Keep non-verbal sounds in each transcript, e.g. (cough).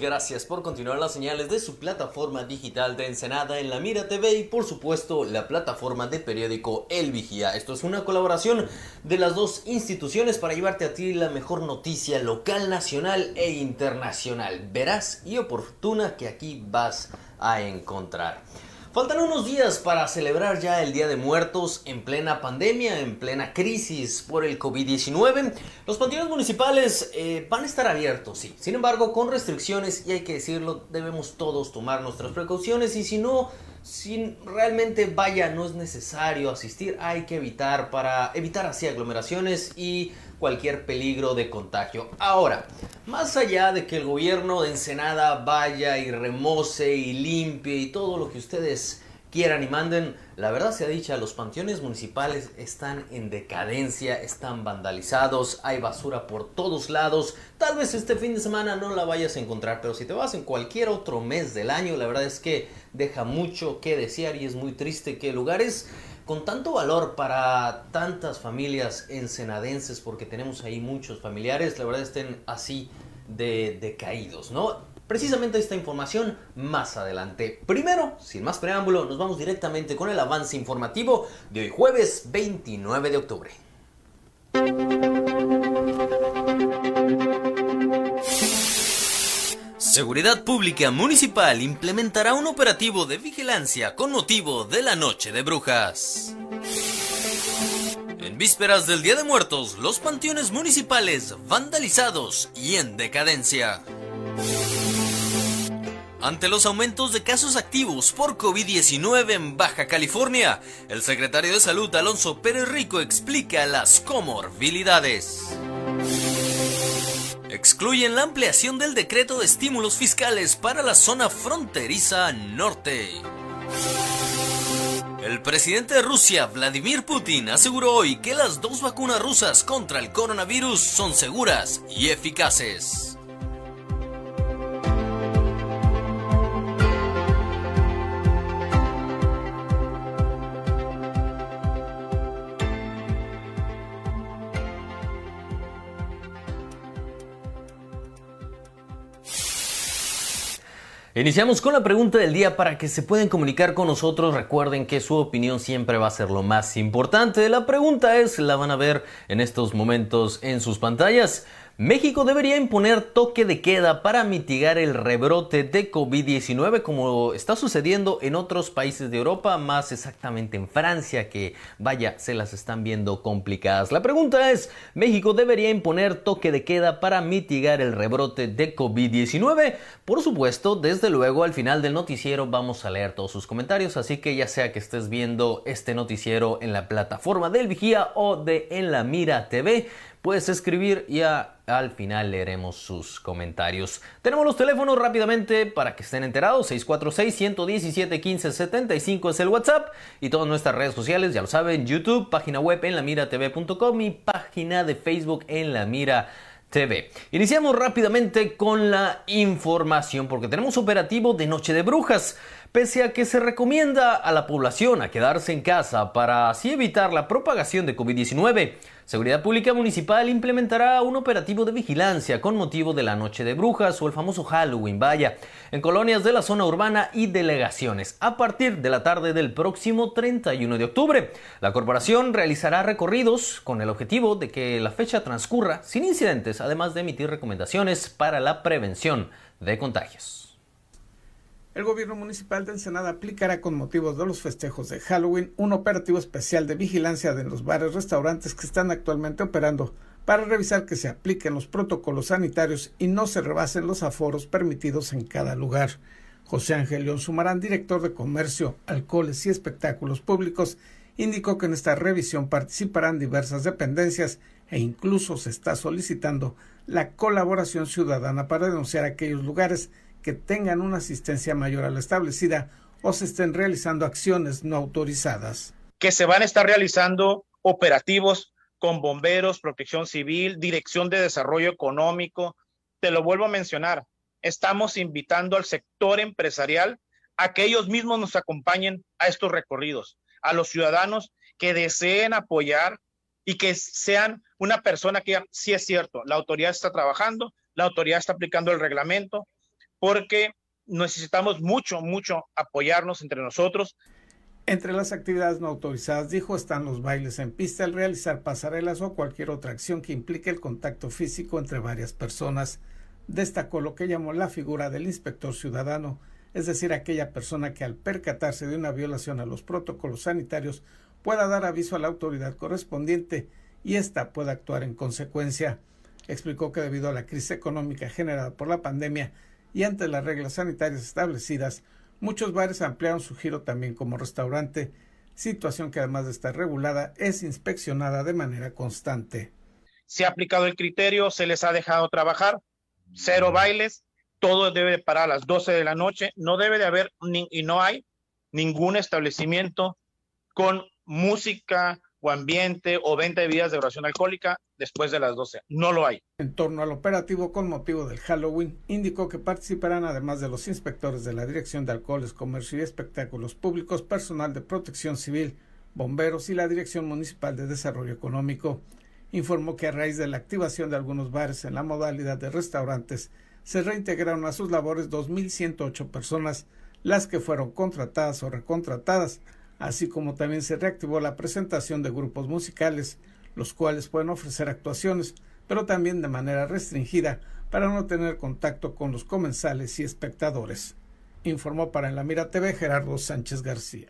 Gracias por continuar las señales de su plataforma digital de Ensenada en la Mira TV y por supuesto la plataforma de periódico El Vigía. Esto es una colaboración de las dos instituciones para llevarte a ti la mejor noticia local, nacional e internacional. Verás y oportuna que aquí vas a encontrar. Faltan unos días para celebrar ya el Día de Muertos en plena pandemia, en plena crisis por el COVID-19. Los panteones municipales eh, van a estar abiertos, sí. Sin embargo, con restricciones y hay que decirlo, debemos todos tomar nuestras precauciones y si no, si realmente vaya, no es necesario asistir, hay que evitar para evitar así aglomeraciones y cualquier peligro de contagio. Ahora, más allá de que el gobierno de Ensenada vaya y remoce y limpie y todo lo que ustedes quieran y manden, la verdad se ha dicho, los panteones municipales están en decadencia, están vandalizados, hay basura por todos lados. Tal vez este fin de semana no la vayas a encontrar, pero si te vas en cualquier otro mes del año, la verdad es que deja mucho que desear y es muy triste que lugares con tanto valor para tantas familias ensenadenses, porque tenemos ahí muchos familiares, la verdad estén así de decaídos, ¿no? Precisamente esta información más adelante. Primero, sin más preámbulo, nos vamos directamente con el avance informativo de hoy jueves 29 de octubre. Seguridad Pública Municipal implementará un operativo de vigilancia con motivo de la Noche de Brujas. En vísperas del Día de Muertos, los panteones municipales vandalizados y en decadencia. Ante los aumentos de casos activos por COVID-19 en Baja California, el secretario de Salud Alonso Pérez Rico explica las comorbilidades excluyen la ampliación del decreto de estímulos fiscales para la zona fronteriza norte. El presidente de Rusia, Vladimir Putin, aseguró hoy que las dos vacunas rusas contra el coronavirus son seguras y eficaces. Iniciamos con la pregunta del día para que se puedan comunicar con nosotros. Recuerden que su opinión siempre va a ser lo más importante. La pregunta es, la van a ver en estos momentos en sus pantallas. México debería imponer toque de queda para mitigar el rebrote de COVID-19 como está sucediendo en otros países de Europa, más exactamente en Francia, que vaya, se las están viendo complicadas. La pregunta es, ¿México debería imponer toque de queda para mitigar el rebrote de COVID-19? Por supuesto, desde luego al final del noticiero vamos a leer todos sus comentarios, así que ya sea que estés viendo este noticiero en la plataforma del Vigía o de En la Mira TV, puedes escribir y al final leeremos sus comentarios. Tenemos los teléfonos rápidamente para que estén enterados. 646-117-1575 es el WhatsApp y todas nuestras redes sociales, ya lo saben, YouTube, página web en lamiratv.com y página de Facebook en la mira TV. Iniciamos rápidamente con la información porque tenemos operativo de Noche de Brujas. Pese a que se recomienda a la población a quedarse en casa para así evitar la propagación de COVID-19, Seguridad Pública Municipal implementará un operativo de vigilancia con motivo de la Noche de Brujas o el famoso Halloween, vaya, en colonias de la zona urbana y delegaciones a partir de la tarde del próximo 31 de octubre. La corporación realizará recorridos con el objetivo de que la fecha transcurra sin incidentes, además de emitir recomendaciones para la prevención de contagios. El gobierno municipal de Ensenada aplicará con motivos de los festejos de Halloween un operativo especial de vigilancia de los bares y restaurantes que están actualmente operando para revisar que se apliquen los protocolos sanitarios y no se rebasen los aforos permitidos en cada lugar. José Ángel León Sumarán, director de Comercio, Alcoholes y Espectáculos Públicos, indicó que en esta revisión participarán diversas dependencias e incluso se está solicitando la colaboración ciudadana para denunciar aquellos lugares que tengan una asistencia mayor a la establecida o se estén realizando acciones no autorizadas. Que se van a estar realizando operativos con bomberos, protección civil, dirección de desarrollo económico. Te lo vuelvo a mencionar, estamos invitando al sector empresarial a que ellos mismos nos acompañen a estos recorridos, a los ciudadanos que deseen apoyar y que sean una persona que sí es cierto, la autoridad está trabajando, la autoridad está aplicando el reglamento, porque necesitamos mucho, mucho apoyarnos entre nosotros. Entre las actividades no autorizadas, dijo, están los bailes en pista, el realizar pasarelas o cualquier otra acción que implique el contacto físico entre varias personas. Destacó lo que llamó la figura del inspector ciudadano, es decir, aquella persona que al percatarse de una violación a los protocolos sanitarios pueda dar aviso a la autoridad correspondiente y ésta pueda actuar en consecuencia. Explicó que debido a la crisis económica generada por la pandemia y ante las reglas sanitarias establecidas, muchos bares ampliaron su giro también como restaurante, situación que además de estar regulada es inspeccionada de manera constante. Se ha aplicado el criterio, se les ha dejado trabajar, cero bailes, todo debe parar a las 12 de la noche, no debe de haber y no hay ningún establecimiento con música o ambiente o venta de bebidas de oración alcohólica después de las 12. No lo hay. En torno al operativo con motivo del Halloween, indicó que participarán además de los inspectores de la Dirección de Alcoholes, Comercio y Espectáculos Públicos, personal de protección civil, bomberos y la Dirección Municipal de Desarrollo Económico. Informó que a raíz de la activación de algunos bares en la modalidad de restaurantes, se reintegraron a sus labores 2.108 personas, las que fueron contratadas o recontratadas, así como también se reactivó la presentación de grupos musicales, los cuales pueden ofrecer actuaciones, pero también de manera restringida para no tener contacto con los comensales y espectadores. Informó para En la Mira TV Gerardo Sánchez García.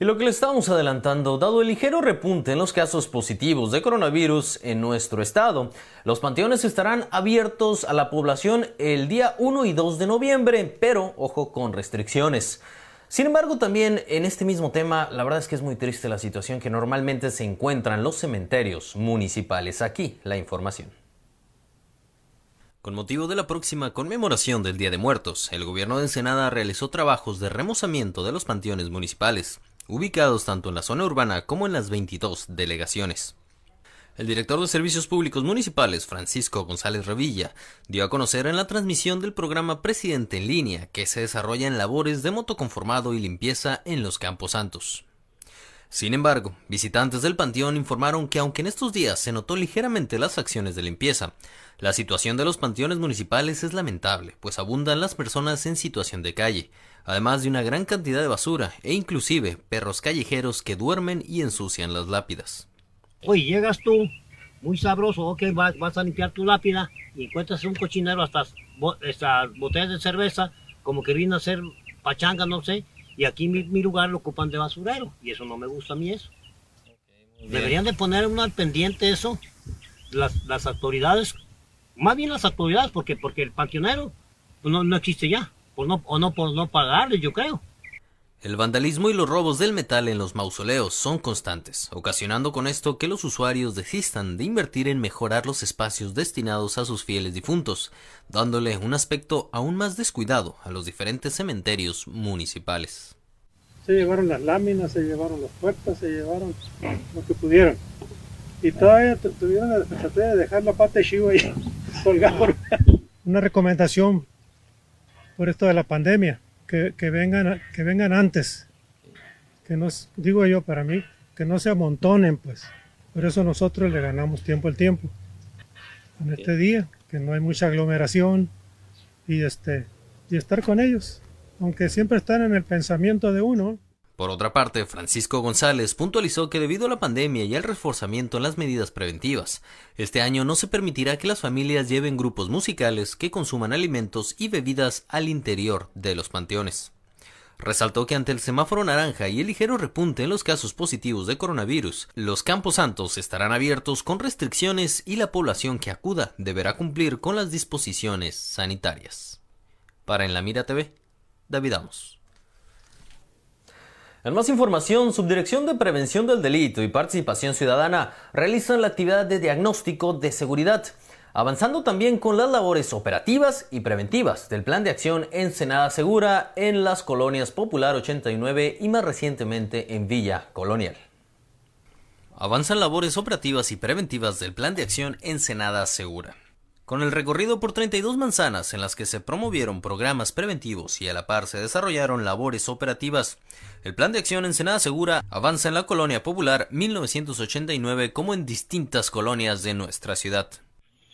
Y lo que le estamos adelantando, dado el ligero repunte en los casos positivos de coronavirus en nuestro estado, los panteones estarán abiertos a la población el día 1 y 2 de noviembre, pero ojo con restricciones. Sin embargo, también en este mismo tema, la verdad es que es muy triste la situación que normalmente se encuentran los cementerios municipales. Aquí la información. Con motivo de la próxima conmemoración del Día de Muertos, el gobierno de Ensenada realizó trabajos de remozamiento de los panteones municipales, ubicados tanto en la zona urbana como en las 22 delegaciones. El director de Servicios Públicos Municipales, Francisco González Revilla, dio a conocer en la transmisión del programa Presidente en línea que se desarrolla en labores de motoconformado y limpieza en los Campos Santos. Sin embargo, visitantes del panteón informaron que aunque en estos días se notó ligeramente las acciones de limpieza, la situación de los panteones municipales es lamentable, pues abundan las personas en situación de calle, además de una gran cantidad de basura e inclusive perros callejeros que duermen y ensucian las lápidas. Oye, llegas tú, muy sabroso, ok, vas, vas a limpiar tu lápida y encuentras un cochinero hasta, botellas de cerveza, como que vino a hacer pachanga, no sé, y aquí mi, mi, lugar lo ocupan de basurero, y eso no me gusta a mí eso. Deberían de poner uno al pendiente eso, las, las autoridades, más bien las autoridades, porque, porque el panteonero pues no, no existe ya, por no, o no por no pagarle, yo creo. El vandalismo y los robos del metal en los mausoleos son constantes, ocasionando con esto que los usuarios desistan de invertir en mejorar los espacios destinados a sus fieles difuntos, dándole un aspecto aún más descuidado a los diferentes cementerios municipales. Se llevaron las láminas, se llevaron las puertas, se llevaron lo que pudieron. Y todavía tuvieron la de dejar la pata de chivo ahí (laughs) colgada. Una recomendación por esto de la pandemia que, vengan, que vengan antes, que nos, digo yo para mí, que no se amontonen pues. Por eso nosotros le ganamos tiempo al tiempo. En este día, que no hay mucha aglomeración y, este, y estar con ellos, aunque siempre están en el pensamiento de uno. Por otra parte, Francisco González puntualizó que debido a la pandemia y al reforzamiento en las medidas preventivas, este año no se permitirá que las familias lleven grupos musicales que consuman alimentos y bebidas al interior de los panteones. Resaltó que ante el semáforo naranja y el ligero repunte en los casos positivos de coronavirus, los campos santos estarán abiertos con restricciones y la población que acuda deberá cumplir con las disposiciones sanitarias. Para En la Mira TV, David Amos. En más información, Subdirección de Prevención del Delito y Participación Ciudadana realizan la actividad de diagnóstico de seguridad, avanzando también con las labores operativas y preventivas del Plan de Acción Ensenada Segura en las colonias Popular 89 y más recientemente en Villa Colonial. Avanzan labores operativas y preventivas del Plan de Acción Ensenada Segura. Con el recorrido por 32 manzanas en las que se promovieron programas preventivos y a la par se desarrollaron labores operativas, el Plan de Acción Ensenada Segura avanza en la Colonia Popular 1989 como en distintas colonias de nuestra ciudad.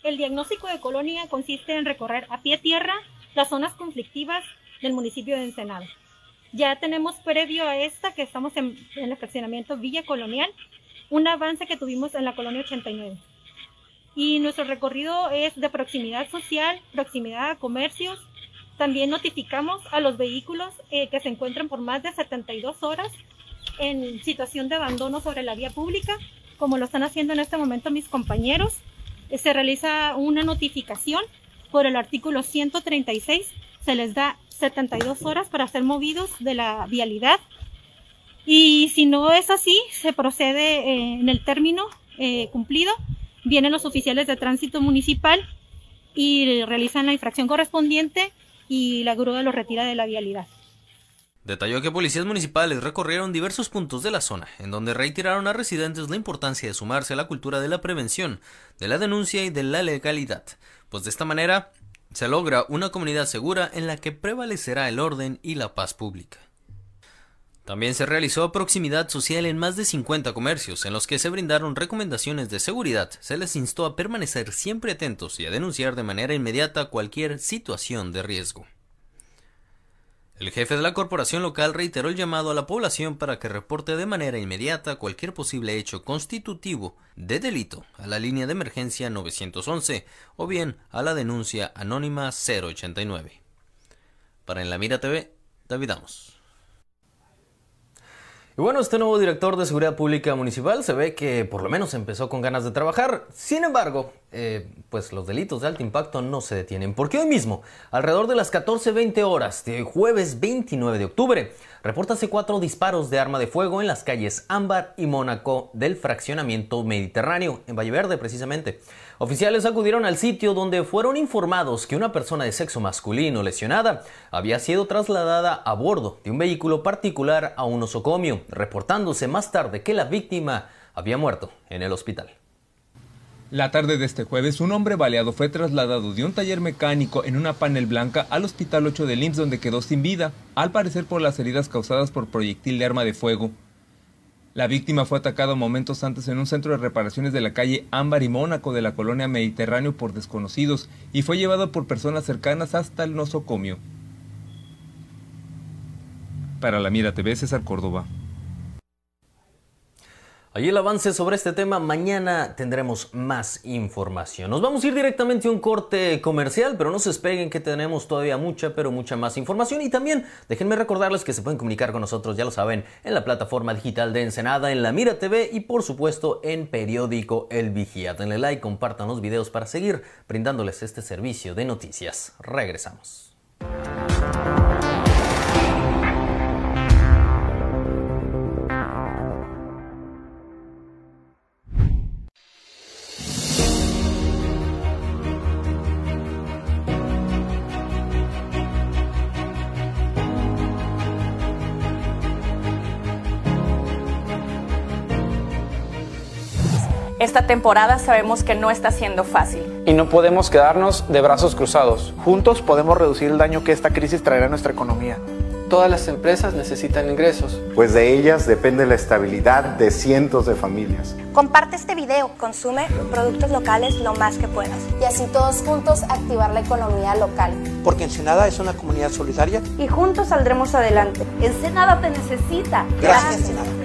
El diagnóstico de colonia consiste en recorrer a pie tierra las zonas conflictivas del municipio de Ensenada. Ya tenemos previo a esta, que estamos en, en el fraccionamiento Villa Colonial, un avance que tuvimos en la colonia 89. Y nuestro recorrido es de proximidad social, proximidad a comercios. También notificamos a los vehículos eh, que se encuentran por más de 72 horas en situación de abandono sobre la vía pública, como lo están haciendo en este momento mis compañeros. Eh, se realiza una notificación por el artículo 136. Se les da 72 horas para ser movidos de la vialidad. Y si no es así, se procede eh, en el término cumplido. Vienen los oficiales de tránsito municipal y realizan la infracción correspondiente y la grúa lo retira de la vialidad. Detalló que policías municipales recorrieron diversos puntos de la zona, en donde reiteraron a residentes la importancia de sumarse a la cultura de la prevención, de la denuncia y de la legalidad, pues de esta manera se logra una comunidad segura en la que prevalecerá el orden y la paz pública. También se realizó proximidad social en más de 50 comercios, en los que se brindaron recomendaciones de seguridad. Se les instó a permanecer siempre atentos y a denunciar de manera inmediata cualquier situación de riesgo. El jefe de la corporación local reiteró el llamado a la población para que reporte de manera inmediata cualquier posible hecho constitutivo de delito a la línea de emergencia 911 o bien a la denuncia anónima 089. Para En la Mira TV, David Amos. Y bueno, este nuevo director de Seguridad Pública Municipal se ve que por lo menos empezó con ganas de trabajar. Sin embargo, eh, pues los delitos de alto impacto no se detienen. Porque hoy mismo, alrededor de las 14.20 horas de jueves 29 de octubre, repórtase cuatro disparos de arma de fuego en las calles Ámbar y Mónaco del fraccionamiento Mediterráneo, en Valle Verde precisamente. Oficiales acudieron al sitio donde fueron informados que una persona de sexo masculino lesionada había sido trasladada a bordo de un vehículo particular a un osocomio, reportándose más tarde que la víctima había muerto en el hospital. La tarde de este jueves, un hombre baleado fue trasladado de un taller mecánico en una panel blanca al Hospital 8 de IMSS donde quedó sin vida, al parecer por las heridas causadas por proyectil de arma de fuego. La víctima fue atacada momentos antes en un centro de reparaciones de la calle Ámbar y Mónaco de la colonia Mediterráneo por desconocidos y fue llevado por personas cercanas hasta el nosocomio. Para la Mira TV, César Córdoba. Allí el avance sobre este tema, mañana tendremos más información. Nos vamos a ir directamente a un corte comercial, pero no se despeguen que tenemos todavía mucha, pero mucha más información. Y también déjenme recordarles que se pueden comunicar con nosotros, ya lo saben, en la plataforma digital de Ensenada, en la Mira TV y por supuesto en periódico El Vigía. Denle like, compartan los videos para seguir brindándoles este servicio de noticias. Regresamos. Esta temporada sabemos que no está siendo fácil. Y no podemos quedarnos de brazos cruzados. Juntos podemos reducir el daño que esta crisis traerá a nuestra economía. Todas las empresas necesitan ingresos. Pues de ellas depende la estabilidad de cientos de familias. Comparte este video, consume productos locales lo más que puedas. Y así todos juntos activar la economía local. Porque Ensenada es una comunidad solidaria. Y juntos saldremos adelante. Ensenada te necesita. Gracias, Gracias Ensenada.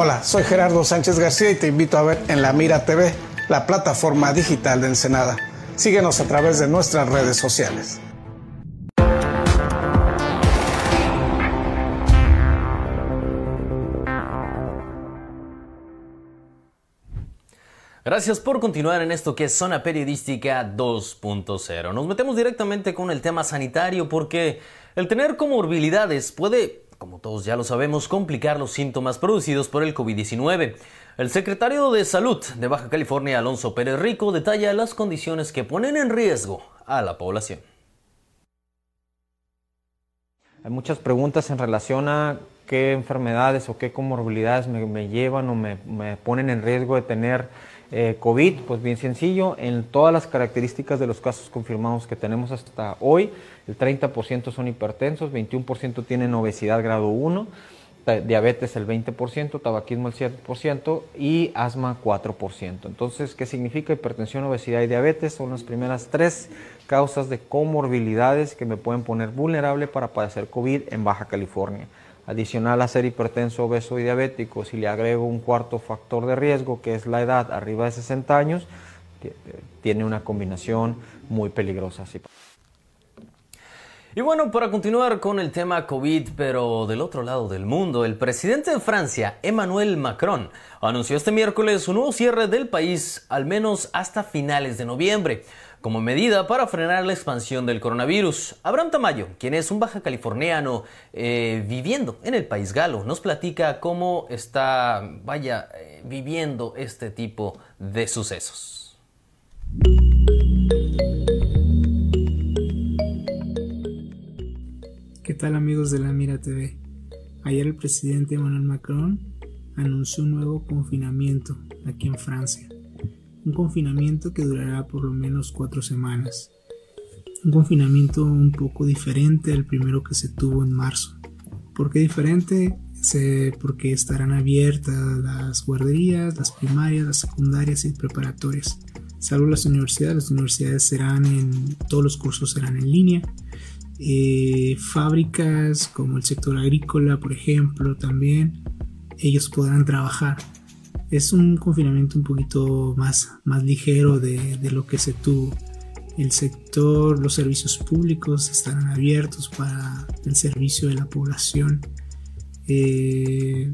Hola, soy Gerardo Sánchez García y te invito a ver en La Mira TV, la plataforma digital de Ensenada. Síguenos a través de nuestras redes sociales. Gracias por continuar en esto que es Zona Periodística 2.0. Nos metemos directamente con el tema sanitario porque el tener comorbilidades puede, como todos ya lo sabemos, complicar los síntomas producidos por el COVID-19. El secretario de Salud de Baja California, Alonso Pérez Rico, detalla las condiciones que ponen en riesgo a la población. Hay muchas preguntas en relación a qué enfermedades o qué comorbilidades me, llevan o me, ponen en riesgo de tener eh, COVID, pues bien sencillo, en todas las características de los casos confirmados que tenemos hasta hoy, el 30% son hipertensos, 21% tienen obesidad grado 1, diabetes el 20%, tabaquismo el 7% y asma 4%. Entonces, ¿qué significa hipertensión, obesidad y diabetes? Son las primeras tres causas de comorbilidades que me pueden poner vulnerable para padecer COVID en Baja California. Adicional a ser hipertenso, obeso y diabético, si le agrego un cuarto factor de riesgo, que es la edad arriba de 60 años, tiene una combinación muy peligrosa. Y bueno, para continuar con el tema COVID, pero del otro lado del mundo, el presidente de Francia, Emmanuel Macron, anunció este miércoles un nuevo cierre del país, al menos hasta finales de noviembre como medida para frenar la expansión del coronavirus. Abraham Tamayo, quien es un baja californiano eh, viviendo en el país galo, nos platica cómo está, vaya, eh, viviendo este tipo de sucesos. ¿Qué tal amigos de la Mira TV? Ayer el presidente Emmanuel Macron anunció un nuevo confinamiento aquí en Francia un confinamiento que durará por lo menos cuatro semanas. Un confinamiento un poco diferente al primero que se tuvo en marzo. ¿Por qué diferente? porque estarán abiertas las guarderías, las primarias, las secundarias y preparatorias. Salvo las universidades, las universidades serán en, todos los cursos serán en línea. Eh, fábricas como el sector agrícola, por ejemplo, también, ellos podrán trabajar es un confinamiento un poquito más, más ligero de, lo que se tuvo. El sector, los servicios públicos estarán abiertos para el servicio de la población. Eh,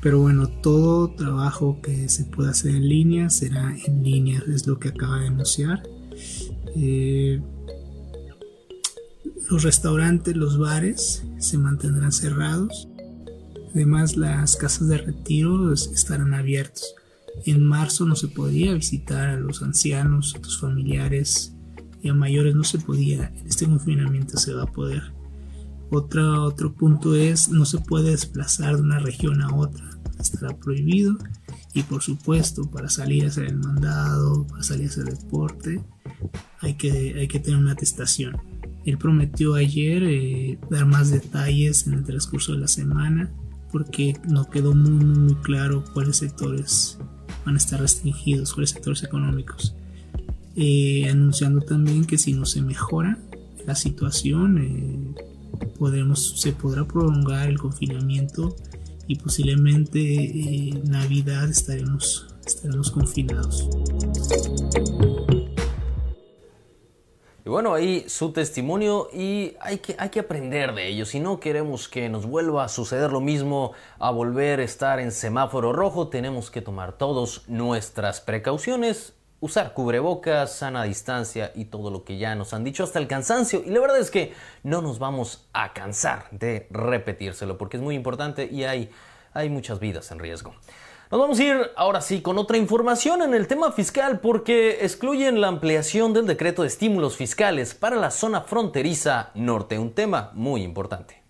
pero bueno, todo trabajo que se pueda hacer en línea será en línea, es lo que acaba de anunciar. Eh, los restaurantes, los bares se mantendrán cerrados. Además, las casas de retiro estarán abiertas. En marzo no se podía visitar a los ancianos, a tus familiares y a mayores no se podía. En este confinamiento se va a poder. Otro, otro punto es no se puede desplazar de una región a otra. Estará prohibido. Y por supuesto, para salir a hacer el mandado, para salir a hacer deporte, hay que, hay que tener una atestación. Él prometió ayer eh, dar más detalles en el transcurso de la semana porque no quedó muy, muy claro cuáles sectores van a estar restringidos, cuáles sectores económicos. Eh, anunciando también que si no se mejora la situación, eh, podremos, se podrá prolongar el confinamiento y posiblemente en eh, Navidad estaremos, estaremos confinados. Y bueno, ahí su testimonio y hay que, hay que aprender de ello. Si no queremos que nos vuelva a suceder lo mismo, a volver a estar en semáforo rojo, tenemos que tomar todos nuestras precauciones, usar cubrebocas, sana distancia y todo lo que ya nos han dicho hasta el cansancio. Y la verdad es que no nos vamos a cansar de repetírselo porque es muy importante y hay, hay muchas vidas en riesgo. Nos vamos a ir ahora sí con otra información en el tema fiscal porque excluyen la ampliación del decreto de estímulos fiscales para la zona fronteriza norte, un tema muy importante.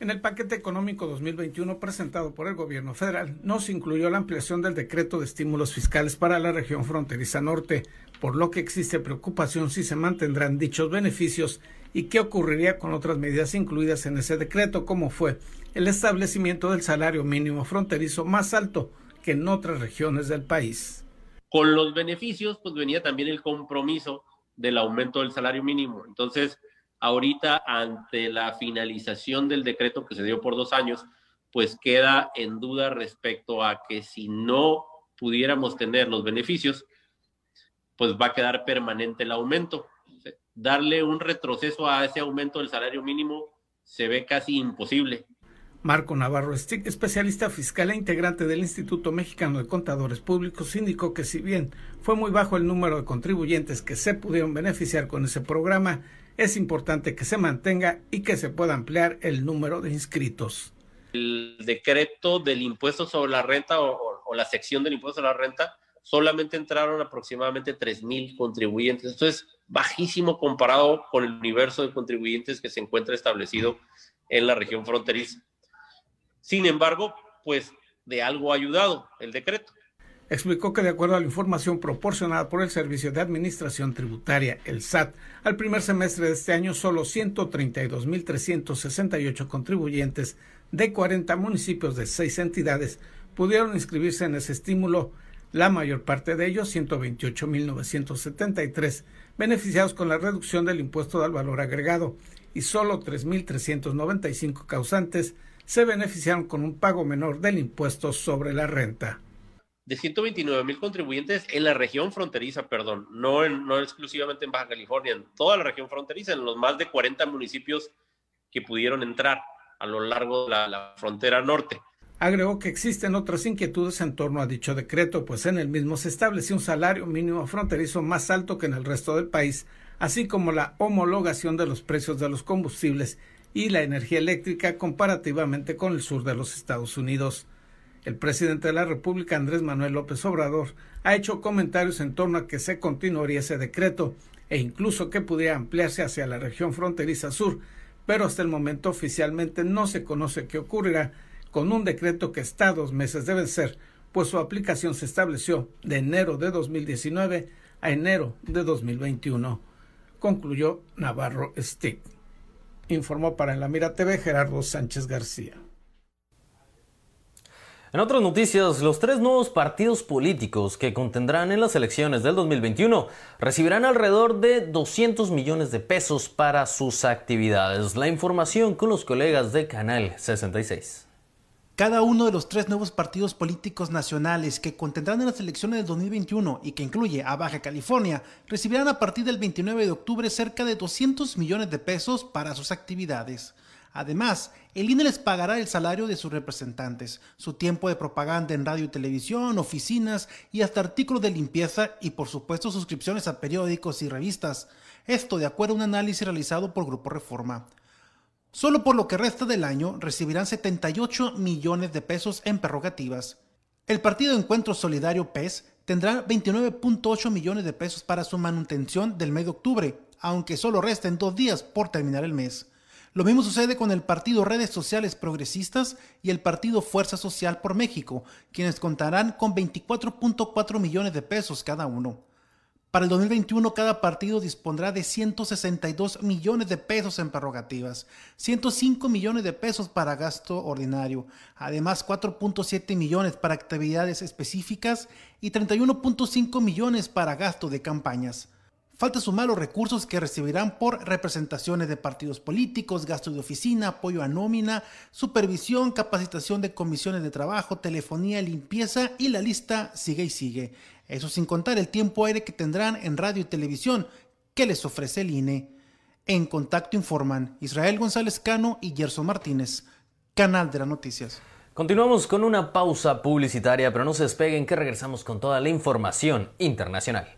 En el paquete económico 2021 presentado por el gobierno federal no se incluyó la ampliación del decreto de estímulos fiscales para la región fronteriza norte, por lo que existe preocupación si se mantendrán dichos beneficios y qué ocurriría con otras medidas incluidas en ese decreto, como fue el establecimiento del salario mínimo fronterizo más alto que en otras regiones del país. Con los beneficios, pues venía también el compromiso del aumento del salario mínimo. Entonces, ahorita, ante la finalización del decreto que se dio por dos años, pues queda en duda respecto a que si no pudiéramos tener los beneficios, pues va a quedar permanente el aumento. Darle un retroceso a ese aumento del salario mínimo se ve casi imposible. Marco Navarro Stick, especialista fiscal e integrante del Instituto Mexicano de Contadores Públicos, indicó que si bien fue muy bajo el número de contribuyentes que se pudieron beneficiar con ese programa, es importante que se mantenga y que se pueda ampliar el número de inscritos. El decreto del impuesto sobre la renta o, la sección del impuesto sobre la renta solamente entraron aproximadamente 3.000 contribuyentes. Esto es bajísimo comparado con el universo de contribuyentes que se encuentra establecido en la región fronteriza. Sin embargo, pues de algo ha ayudado el decreto. Explicó que de acuerdo a la información proporcionada por el Servicio de Administración Tributaria, el SAT, al primer semestre de este año solo 132.368 contribuyentes de 40 municipios de seis entidades pudieron inscribirse en ese estímulo, la mayor parte de ellos, 128.973, beneficiados con la reducción del impuesto al valor agregado y solo 3.395 causantes se beneficiaron con un pago menor del impuesto sobre la renta. De 129 mil contribuyentes en la región fronteriza, perdón, no, en, no exclusivamente en Baja California, en toda la región fronteriza, en los más de 40 municipios que pudieron entrar a lo largo de la, la frontera norte. Agregó que existen otras inquietudes en torno a dicho decreto, pues en el mismo se estableció un salario mínimo fronterizo más alto que en el resto del país, así como la homologación de los precios de los combustibles y la energía eléctrica comparativamente con el sur de los Estados Unidos. El presidente de la República, Andrés Manuel López Obrador, ha hecho comentarios en torno a que se continuaría ese decreto e incluso que pudiera ampliarse hacia la región fronteriza sur, pero hasta el momento oficialmente no se conoce qué ocurrirá con un decreto que está a dos meses de vencer, pues su aplicación se estableció de enero de 2019 a enero de 2021. Concluyó Navarro Stick. Informó para En la Mira TV Gerardo Sánchez García. En otras noticias, los tres nuevos partidos políticos que contendrán en las elecciones del 2021 recibirán alrededor de 200 millones de pesos para sus actividades. La información con los colegas de Canal 66. Cada uno de los tres nuevos partidos políticos nacionales que contendrán en las elecciones del 2021 y que incluye a Baja California recibirán a partir del 29 de octubre cerca de 200 millones de pesos para sus actividades. Además, el INE les pagará el salario de sus representantes, su tiempo de propaganda en radio y televisión, oficinas y hasta artículos de limpieza y por supuesto suscripciones a periódicos y revistas. Esto de acuerdo a un análisis realizado por Grupo Reforma. Solo por lo que resta del año recibirán 78 millones de pesos en prerrogativas. El Partido Encuentro Solidario PES tendrá 29.8 millones de pesos para su manutención del mes de octubre, aunque solo resten dos días por terminar el mes. Lo mismo sucede con el Partido Redes Sociales Progresistas y el Partido Fuerza Social por México, quienes contarán con 24.4 millones de pesos cada uno. Para el 2021 cada partido dispondrá de 162 millones de pesos en prerrogativas, 105 millones de pesos para gasto ordinario, además 4.7 millones para actividades específicas y 31.5 millones para gasto de campañas. Falta sumar los recursos que recibirán por representaciones de partidos políticos, gasto de oficina, apoyo a nómina, supervisión, capacitación de comisiones de trabajo, telefonía, limpieza y la lista sigue y sigue. Eso sin contar el tiempo aire que tendrán en radio y televisión que les ofrece el INE. En contacto informan Israel González Cano y Gerson Martínez, Canal de las Noticias. Continuamos con una pausa publicitaria, pero no se despeguen que regresamos con toda la información internacional.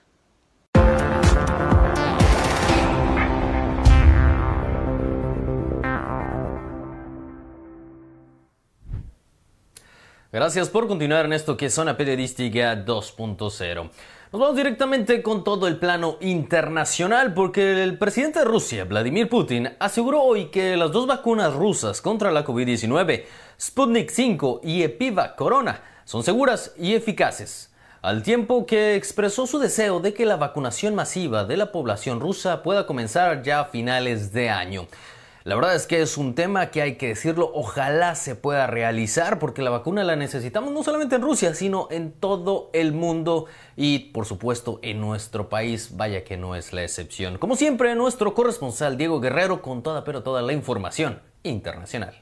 Gracias por continuar en esto que es Zona Periodística 2.0. Nos vamos directamente con todo el plano internacional porque el presidente de Rusia, Vladimir Putin, aseguró hoy que las dos vacunas rusas contra la COVID-19, Sputnik 5 y Epiva Corona, son seguras y eficaces, al tiempo que expresó su deseo de que la vacunación masiva de la población rusa pueda comenzar ya a finales de año. La verdad es que es un tema que hay que decirlo, ojalá se pueda realizar porque la vacuna la necesitamos no solamente en Rusia, sino en todo el mundo y por supuesto en nuestro país, vaya que no es la excepción. Como siempre, nuestro corresponsal Diego Guerrero con toda pero toda la información internacional.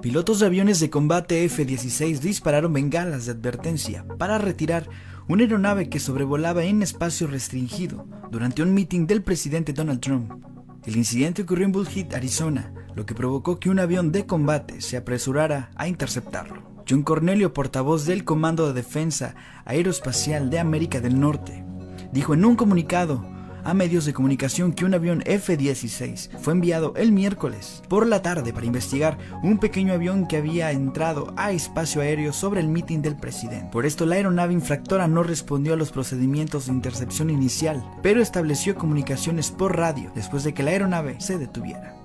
Pilotos de aviones de combate F-16 dispararon bengalas de advertencia para retirar una aeronave que sobrevolaba en espacio restringido durante un meeting del presidente Donald Trump. El incidente ocurrió en Bullhead, Arizona, lo que provocó que un avión de combate se apresurara a interceptarlo. John Cornelio, portavoz del Comando de Defensa Aeroespacial de América del Norte, dijo en un comunicado a medios de comunicación que un avión F-16 fue enviado el miércoles por la tarde para investigar un pequeño avión que había entrado a espacio aéreo sobre el mitin del presidente. Por esto la aeronave infractora no respondió a los procedimientos de intercepción inicial, pero estableció comunicaciones por radio después de que la aeronave se detuviera.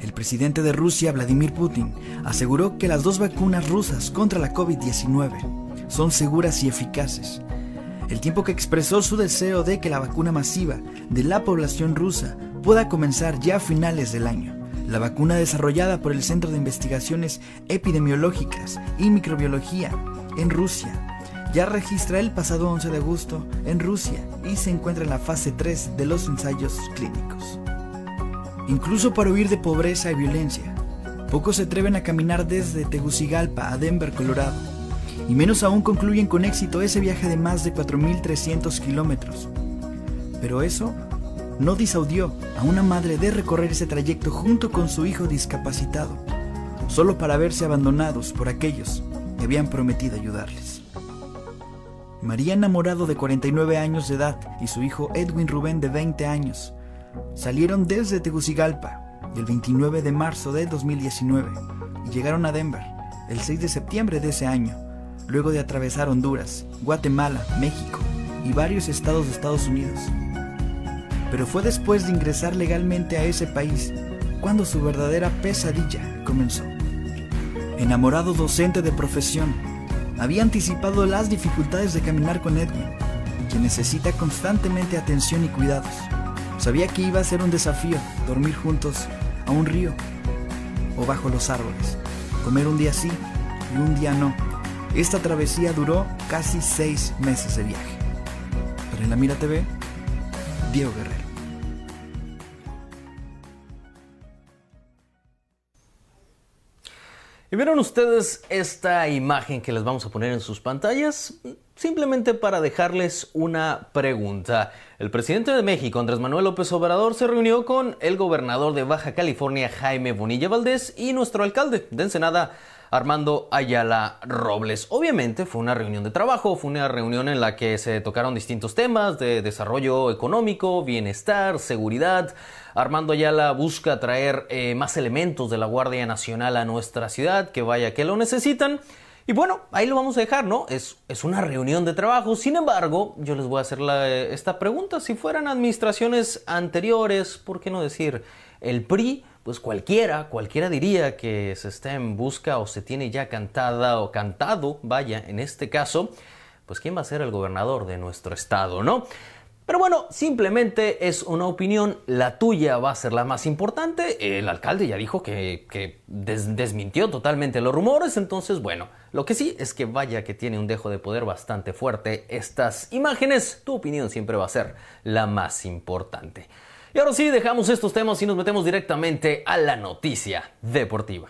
El presidente de Rusia, Vladimir Putin, aseguró que las dos vacunas rusas contra la COVID-19 son seguras y eficaces, el tiempo que expresó su deseo de que la vacuna masiva de la población rusa pueda comenzar ya a finales del año. La vacuna desarrollada por el Centro de Investigaciones Epidemiológicas y Microbiología en Rusia ya registra el pasado 11 de agosto en Rusia y se encuentra en la fase 3 de los ensayos clínicos. Incluso para huir de pobreza y violencia, pocos se atreven a caminar desde Tegucigalpa a Denver, Colorado y menos aún concluyen con éxito ese viaje de más de 4.300 kilómetros. Pero eso no disaudió a una madre de recorrer ese trayecto junto con su hijo discapacitado, solo para verse abandonados por aquellos que habían prometido ayudarles. María enamorado de 49 años de edad y su hijo Edwin Rubén de 20 años salieron desde Tegucigalpa el 29 de marzo de 2019 y llegaron a Denver el 6 de septiembre de ese año luego de atravesar Honduras, Guatemala, México y varios estados de Estados Unidos. Pero fue después de ingresar legalmente a ese país cuando su verdadera pesadilla comenzó. Enamorado docente de profesión, había anticipado las dificultades de caminar con Edwin, quien necesita constantemente atención y cuidados. Sabía que iba a ser un desafío dormir juntos a un río o bajo los árboles, comer un día sí y un día no esta travesía duró casi seis meses de viaje. Para la Mira TV, Diego Guerrero. ¿Y vieron ustedes esta imagen que les vamos a poner en sus pantallas? Simplemente para dejarles una pregunta. El presidente de México, Andrés Manuel López Obrador, se reunió con el gobernador de Baja California, Jaime Bonilla Valdés, y nuestro alcalde de Ensenada, Armando Ayala Robles. Obviamente fue una reunión de trabajo, fue una reunión en la que se tocaron distintos temas de desarrollo económico, bienestar, seguridad. Armando Ayala busca traer eh, más elementos de la Guardia Nacional a nuestra ciudad, que vaya que lo necesitan. Y bueno, ahí lo vamos a dejar, ¿no? Es, es una reunión de trabajo. Sin embargo, yo les voy a hacer esta pregunta. Si fueran administraciones anteriores, ¿por qué no decir el PRI? Pues cualquiera, cualquiera diría que se está en busca o se tiene ya cantada o cantado, vaya, en este caso, pues quién va a ser el gobernador de nuestro estado, ¿no? Pero bueno, simplemente es una opinión, la tuya va a ser la más importante. El alcalde ya dijo que, desmintió totalmente los rumores, entonces bueno, lo que sí es que vaya que tiene un dejo de poder bastante fuerte estas imágenes, tu opinión siempre va a ser la más importante. Y ahora sí, dejamos estos temas y nos metemos directamente a la noticia deportiva.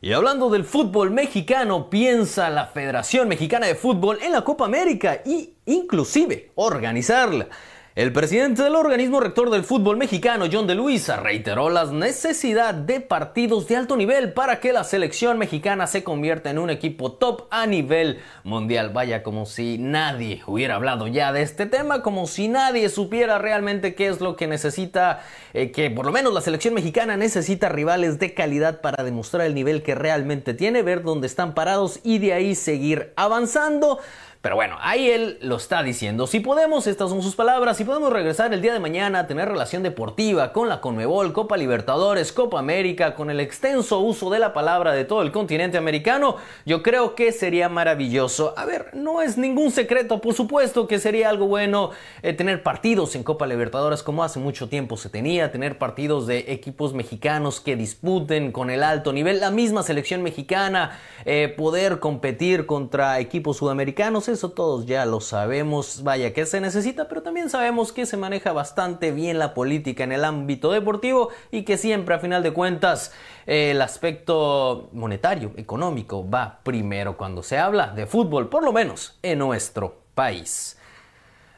Y hablando del fútbol mexicano, piensa la Federación Mexicana de Fútbol en la Copa América y inclusive organizarla. El presidente del organismo rector del fútbol mexicano, John de Luisa, reiteró la necesidad de partidos de alto nivel para que la selección mexicana se convierta en un equipo top a nivel mundial. Vaya, como si nadie hubiera hablado ya de este tema, como si nadie supiera realmente qué es lo que necesita, eh, que por lo menos la selección mexicana necesita rivales de calidad para demostrar el nivel que realmente tiene, ver dónde están parados y de ahí seguir avanzando. Pero bueno, ahí él lo está diciendo. Si podemos, estas son sus palabras, si podemos regresar el día de mañana a tener relación deportiva con la Conmebol, Copa Libertadores, Copa América, con el extenso uso de la palabra de todo el continente americano, yo creo que sería maravilloso. A ver, no es ningún secreto, por supuesto que sería algo bueno eh, tener partidos en Copa Libertadores como hace mucho tiempo se tenía, tener partidos de equipos mexicanos que disputen con el alto nivel, la misma selección mexicana, eh, poder competir contra equipos sudamericanos eso todos ya lo sabemos, vaya que se necesita, pero también sabemos que se maneja bastante bien la política en el ámbito deportivo y que siempre a final de cuentas el aspecto monetario, económico va primero cuando se habla de fútbol, por lo menos en nuestro país.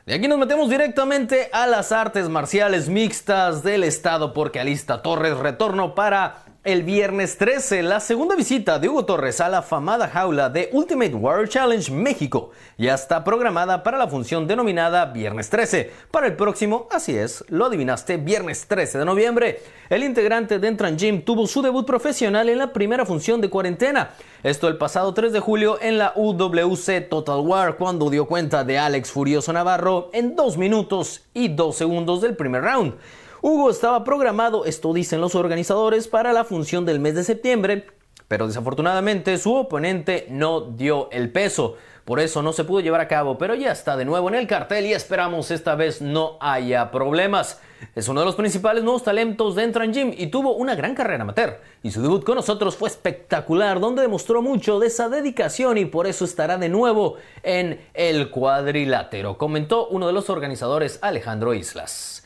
De aquí nos metemos directamente a las artes marciales mixtas del estado porque Alista Torres retorno para el viernes 13, la segunda visita de Hugo Torres a la famada jaula de Ultimate Warrior Challenge México ya está programada para la función denominada Viernes 13. Para el próximo, así es, lo adivinaste, viernes 13 de noviembre. El integrante de Entran Gym tuvo su debut profesional en la primera función de cuarentena. Esto el pasado 3 de julio en la UWC Total War, cuando dio cuenta de Alex Furioso Navarro en 2 minutos y 2 segundos del primer round. Hugo estaba programado, esto dicen los organizadores, para la función del mes de septiembre, pero desafortunadamente su oponente no dio el peso. Por eso no se pudo llevar a cabo, pero ya está de nuevo en el cartel y esperamos esta vez no haya problemas. Es uno de los principales nuevos talentos de Entran Gym y tuvo una gran carrera amateur. Y su debut con nosotros fue espectacular, donde demostró mucho de esa dedicación y por eso estará de nuevo en el cuadrilátero, comentó uno de los organizadores Alejandro Islas.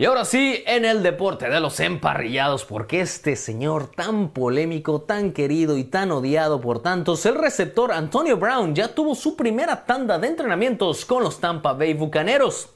Y ahora sí, en el deporte de los emparrillados, porque este señor tan polémico, tan querido y tan odiado por tantos, el receptor Antonio Brown ya tuvo su primera tanda de entrenamientos con los Tampa Bay Bucaneros.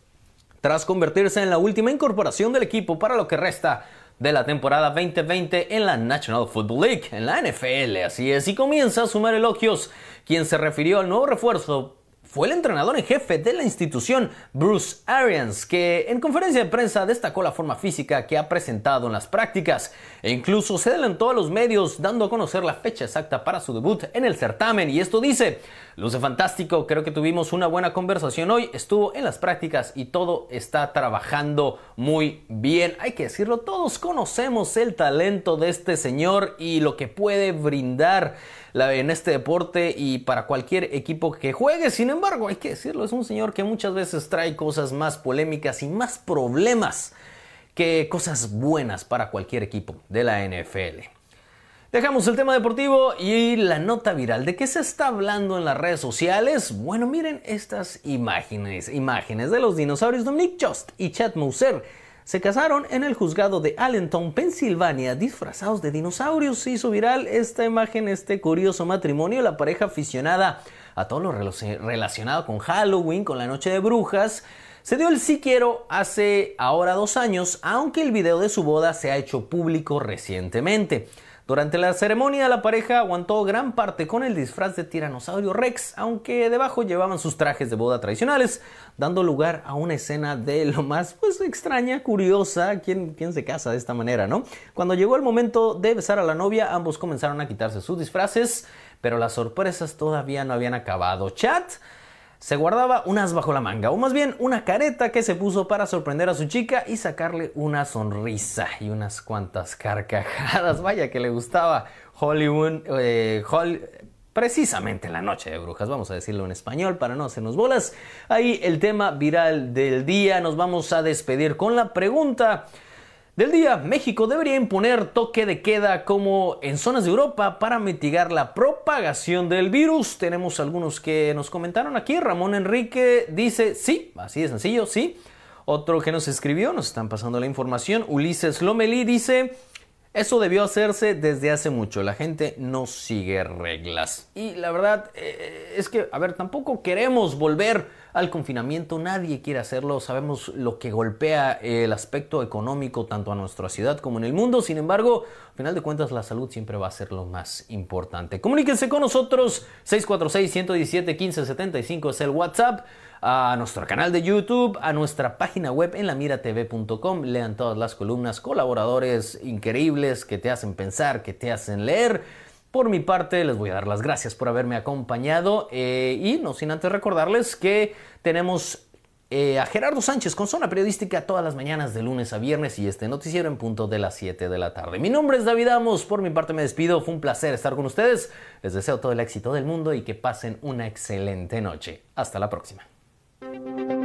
Tras convertirse en la última incorporación del equipo para lo que resta de la temporada 2020 en la National Football League, en la NFL, así es, y comienza a sumar elogios, quien se refirió al nuevo refuerzo fue el entrenador en jefe de la institución, Bruce Arians, que en conferencia de prensa destacó la forma física que ha presentado en las prácticas e incluso se adelantó a los medios dando a conocer la fecha exacta para su debut en el certamen. Y esto dice, luce fantástico, creo que tuvimos una buena conversación hoy, estuvo en las prácticas y todo está trabajando muy bien. Hay que decirlo, todos conocemos el talento de este señor y lo que puede brindar en este deporte y para cualquier equipo que juegue. Sin embargo, hay que decirlo, es un señor que muchas veces trae cosas más polémicas y más problemas que cosas buenas para cualquier equipo de la NFL. Dejamos el tema deportivo y la nota viral. ¿De qué se está hablando en las redes sociales? Bueno, miren estas imágenes. Imágenes de los dinosaurios Dominic Just y Chad Moser. Se casaron en el juzgado de Allentown, Pensilvania, disfrazados de dinosaurios. Se hizo viral esta imagen, este curioso matrimonio. La pareja aficionada a todo lo relacionado con Halloween, con la noche de brujas. Se dio el sí quiero hace ahora dos años, aunque el video de su boda se ha hecho público recientemente. Durante la ceremonia la pareja aguantó gran parte con el disfraz de tiranosaurio Rex, aunque debajo llevaban sus trajes de boda tradicionales, dando lugar a una escena de lo más pues extraña, curiosa, ¿quién, quién se casa de esta manera, no? Cuando llegó el momento de besar a la novia, ambos comenzaron a quitarse sus disfraces, pero las sorpresas todavía no habían acabado. Chat se guardaba unas bajo la manga, o más bien una careta que se puso para sorprender a su chica y sacarle una sonrisa y unas cuantas carcajadas. (laughs) Vaya que le gustaba Hollywood, eh, precisamente en la noche de brujas, vamos a decirlo en español para no hacernos bolas. Ahí el tema viral del día, nos vamos a despedir con la pregunta del día, México debería imponer toque de queda como en zonas de Europa para mitigar la propagación del virus. Tenemos algunos que nos comentaron aquí. Ramón Enrique dice, sí, así de sencillo, sí. Otro que nos escribió, nos están pasando la información. Ulises Lomelí dice, eso debió hacerse desde hace mucho. La gente no sigue reglas. Y la verdad eh, es que, a ver, tampoco queremos volver al confinamiento. Nadie quiere hacerlo. Sabemos lo que golpea el aspecto económico tanto a nuestra ciudad como en el mundo. Sin embargo, al final de cuentas, la salud siempre va a ser lo más importante. Comuníquense con nosotros. 646-117-1575 es el WhatsApp a nuestro canal de YouTube, a nuestra página web en lamiratv.com. Lean todas las columnas, colaboradores increíbles que te hacen pensar, que te hacen leer. Por mi parte, les voy a dar las gracias por haberme acompañado eh, y no sin antes recordarles que tenemos eh, a Gerardo Sánchez con Zona Periodística todas las mañanas de lunes a viernes y este noticiero en punto de las 7 de la tarde. Mi nombre es David Amos, por mi parte me despido, fue un placer estar con ustedes, les deseo todo el éxito del mundo y que pasen una excelente noche. Hasta la próxima. Thank you.